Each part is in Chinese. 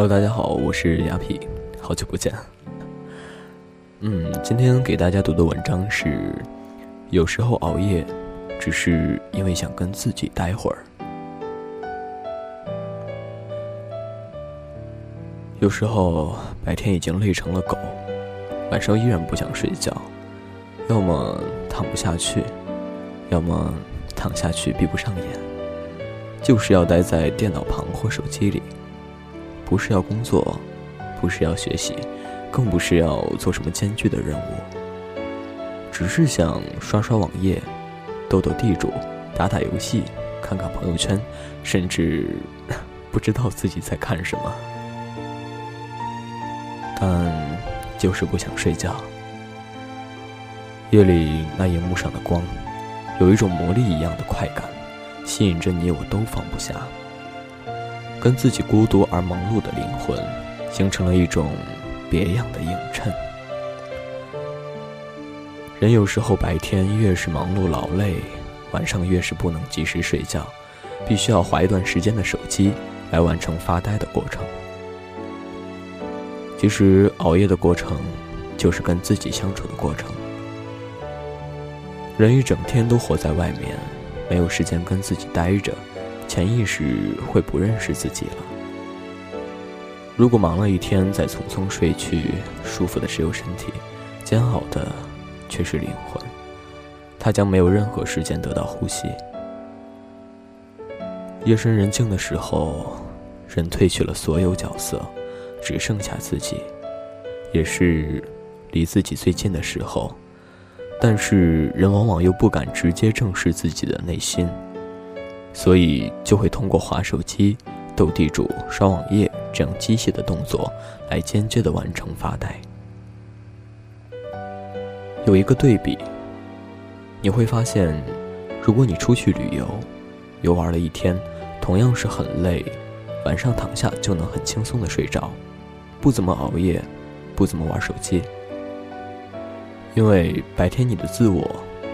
Hello，大家好，我是雅痞，好久不见。嗯，今天给大家读的文章是：有时候熬夜，只是因为想跟自己待会儿。有时候白天已经累成了狗，晚上依然不想睡觉，要么躺不下去，要么躺下去闭不上眼，就是要待在电脑旁或手机里。不是要工作，不是要学习，更不是要做什么艰巨的任务，只是想刷刷网页，斗斗地主，打打游戏，看看朋友圈，甚至 不知道自己在看什么，但就是不想睡觉。夜里那荧幕上的光，有一种魔力一样的快感，吸引着你我都放不下。跟自己孤独而忙碌的灵魂，形成了一种别样的映衬。人有时候白天越是忙碌劳累，晚上越是不能及时睡觉，必须要划一段时间的手机来完成发呆的过程。其实熬夜的过程，就是跟自己相处的过程。人一整天都活在外面，没有时间跟自己待着。潜意识会不认识自己了。如果忙了一天再匆匆睡去，舒服的只有身体，煎熬的却是灵魂。他将没有任何时间得到呼吸。夜深人静的时候，人褪去了所有角色，只剩下自己，也是离自己最近的时候。但是人往往又不敢直接正视自己的内心。所以就会通过划手机、斗地主、刷网页这样机械的动作，来间接的完成发呆。有一个对比，你会发现，如果你出去旅游，游玩了一天，同样是很累，晚上躺下就能很轻松的睡着，不怎么熬夜，不怎么玩手机，因为白天你的自我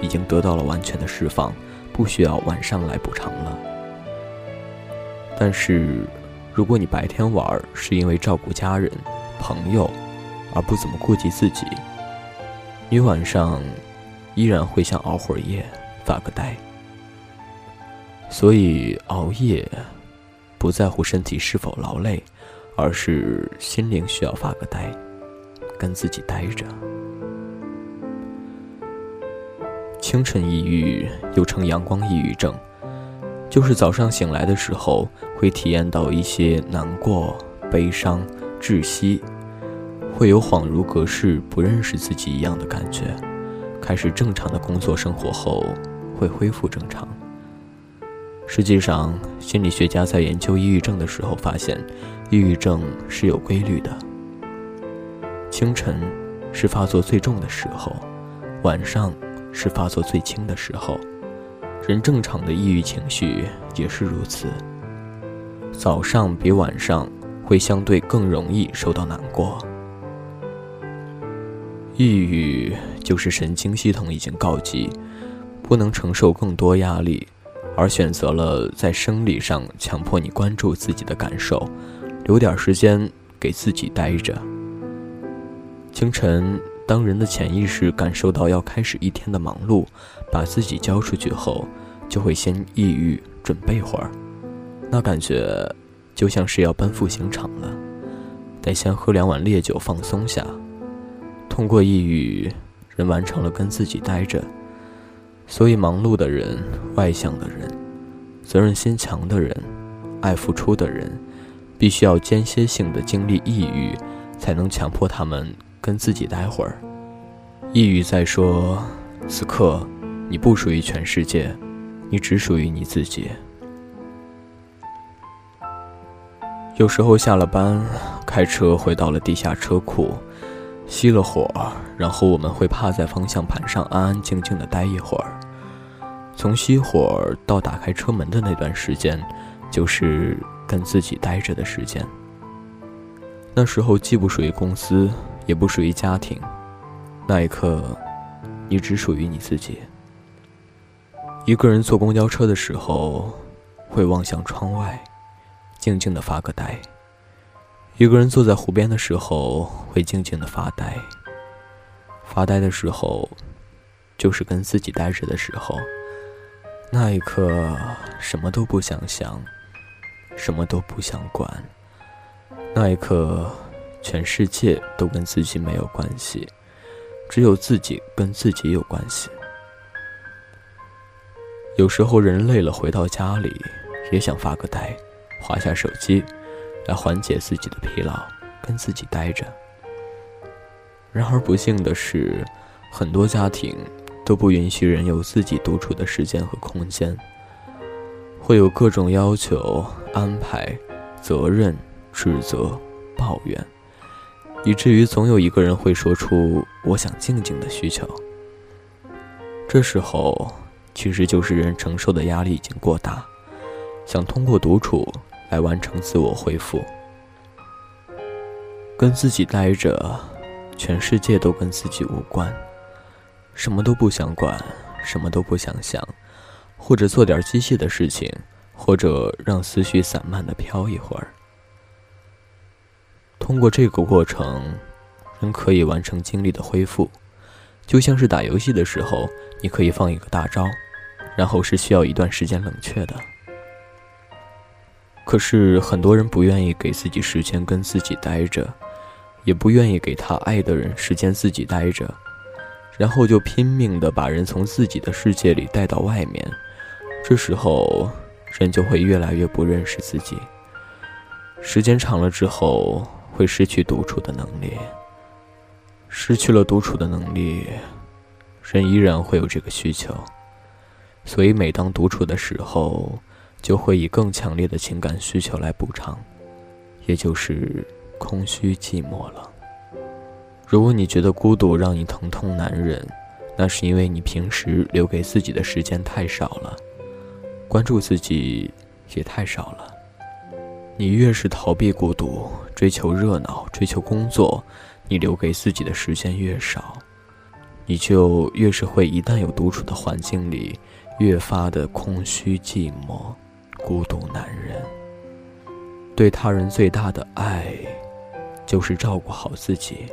已经得到了完全的释放。不需要晚上来补偿了。但是，如果你白天玩是因为照顾家人、朋友，而不怎么顾及自己，你晚上依然会想熬会儿夜、发个呆。所以，熬夜不在乎身体是否劳累，而是心灵需要发个呆，跟自己待着。清晨抑郁又称阳光抑郁症，就是早上醒来的时候会体验到一些难过、悲伤、窒息，会有恍如隔世、不认识自己一样的感觉。开始正常的工作生活后，会恢复正常。实际上，心理学家在研究抑郁症的时候发现，抑郁症是有规律的。清晨是发作最重的时候，晚上。是发作最轻的时候，人正常的抑郁情绪也是如此。早上比晚上会相对更容易受到难过。抑郁就是神经系统已经告急，不能承受更多压力，而选择了在生理上强迫你关注自己的感受，留点时间给自己待着。清晨。当人的潜意识感受到要开始一天的忙碌，把自己交出去后，就会先抑郁，准备会儿。那感觉就像是要奔赴刑场了，得先喝两碗烈酒放松下。通过抑郁，人完成了跟自己待着。所以，忙碌的人、外向的人、责任心强的人、爱付出的人，必须要间歇性的经历抑郁，才能强迫他们。跟自己待会儿，抑郁在说：“此刻，你不属于全世界，你只属于你自己。”有时候下了班，开车回到了地下车库，熄了火，然后我们会趴在方向盘上，安安静静的待一会儿。从熄火到打开车门的那段时间，就是跟自己待着的时间。那时候既不属于公司。也不属于家庭，那一刻，你只属于你自己。一个人坐公交车的时候，会望向窗外，静静的发个呆。一个人坐在湖边的时候，会静静的发呆。发呆的时候，就是跟自己待着的时候。那一刻，什么都不想想，什么都不想管。那一刻，全世界都跟自己没有关系，只有自己跟自己有关系。有时候，人累了，回到家里，也想发个呆，划下手机。来缓解自己的疲劳，跟自己待着。然而不幸的是，很多家庭都不允许人有自己独处的时间和空间，会有各种要求、安排、责任、指责、抱怨，以至于总有一个人会说出“我想静静”的需求。这时候，其实就是人承受的压力已经过大，想通过独处。来完成自我恢复，跟自己待着，全世界都跟自己无关，什么都不想管，什么都不想想，或者做点机械的事情，或者让思绪散漫的飘一会儿。通过这个过程，人可以完成精力的恢复，就像是打游戏的时候，你可以放一个大招，然后是需要一段时间冷却的。可是很多人不愿意给自己时间跟自己待着，也不愿意给他爱的人时间自己待着，然后就拼命的把人从自己的世界里带到外面。这时候，人就会越来越不认识自己。时间长了之后，会失去独处的能力。失去了独处的能力，人依然会有这个需求。所以，每当独处的时候，就会以更强烈的情感需求来补偿，也就是空虚寂寞了。如果你觉得孤独让你疼痛难忍，那是因为你平时留给自己的时间太少了，关注自己也太少了。你越是逃避孤独，追求热闹，追求工作，你留给自己的时间越少，你就越是会一旦有独处的环境里，越发的空虚寂寞。孤独男人对他人最大的爱，就是照顾好自己，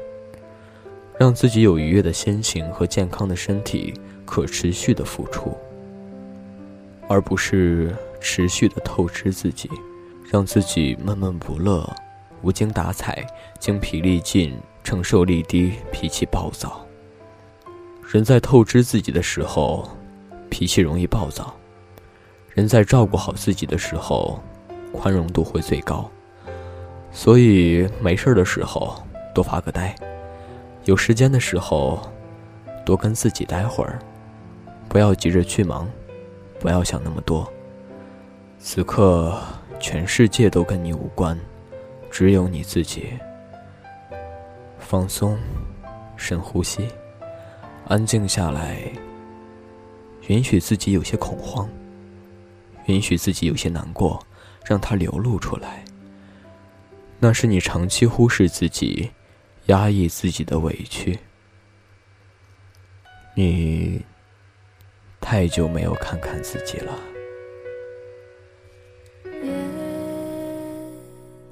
让自己有愉悦的心情和健康的身体，可持续的付出，而不是持续的透支自己，让自己闷闷不乐、无精打采、精疲力尽、承受力低、脾气暴躁。人在透支自己的时候，脾气容易暴躁。人在照顾好自己的时候，宽容度会最高。所以没事的时候多发个呆，有时间的时候多跟自己待会儿，不要急着去忙，不要想那么多。此刻全世界都跟你无关，只有你自己。放松，深呼吸，安静下来，允许自己有些恐慌。允许自己有些难过，让它流露出来。那是你长期忽视自己、压抑自己的委屈。你太久没有看看自己了。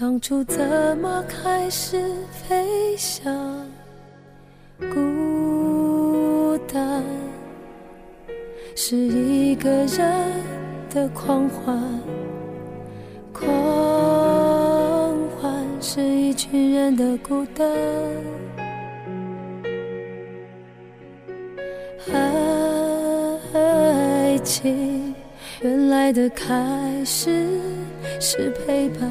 当初怎么开始飞翔，孤单。是一个人的狂欢，狂欢是一群人的孤单。爱情原来的开始是陪伴，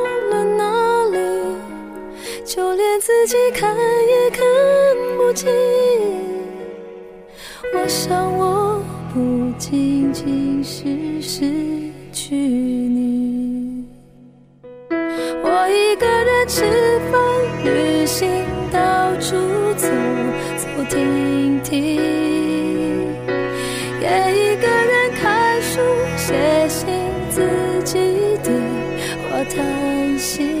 自己看也看不清。我想，我不仅仅是失去你。我一个人吃饭、旅行，到处走走停停，也一个人看书、写信，自己对话叹息。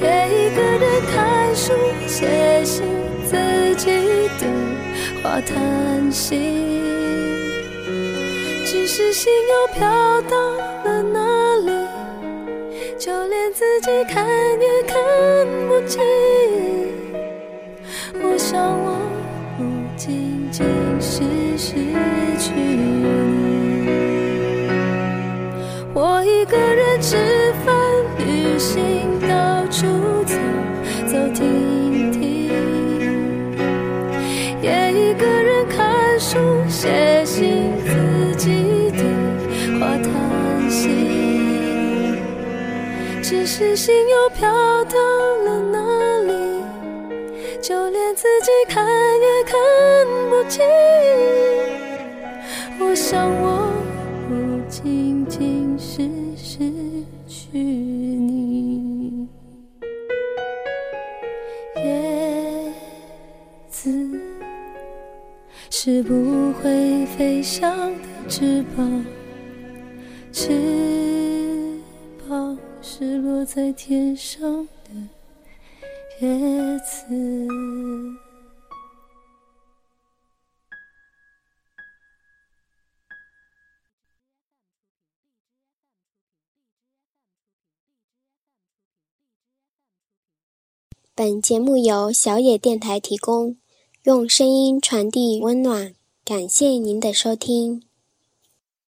也一个人看书、写信，自己对话叹息。只是心又飘到了哪里？就连自己看也看不清。我想，我不仅仅是失去你。我一个人吃饭、旅行，走走停停，也一个人看书、写信，自己对话叹息。只是心又飘到了哪里？就连自己看也看不清。我想，我不会飞翔的翅膀，翅膀是落在天上的。叶子。本节目由小野电台提供，用声音传递温暖。感谢您的收听。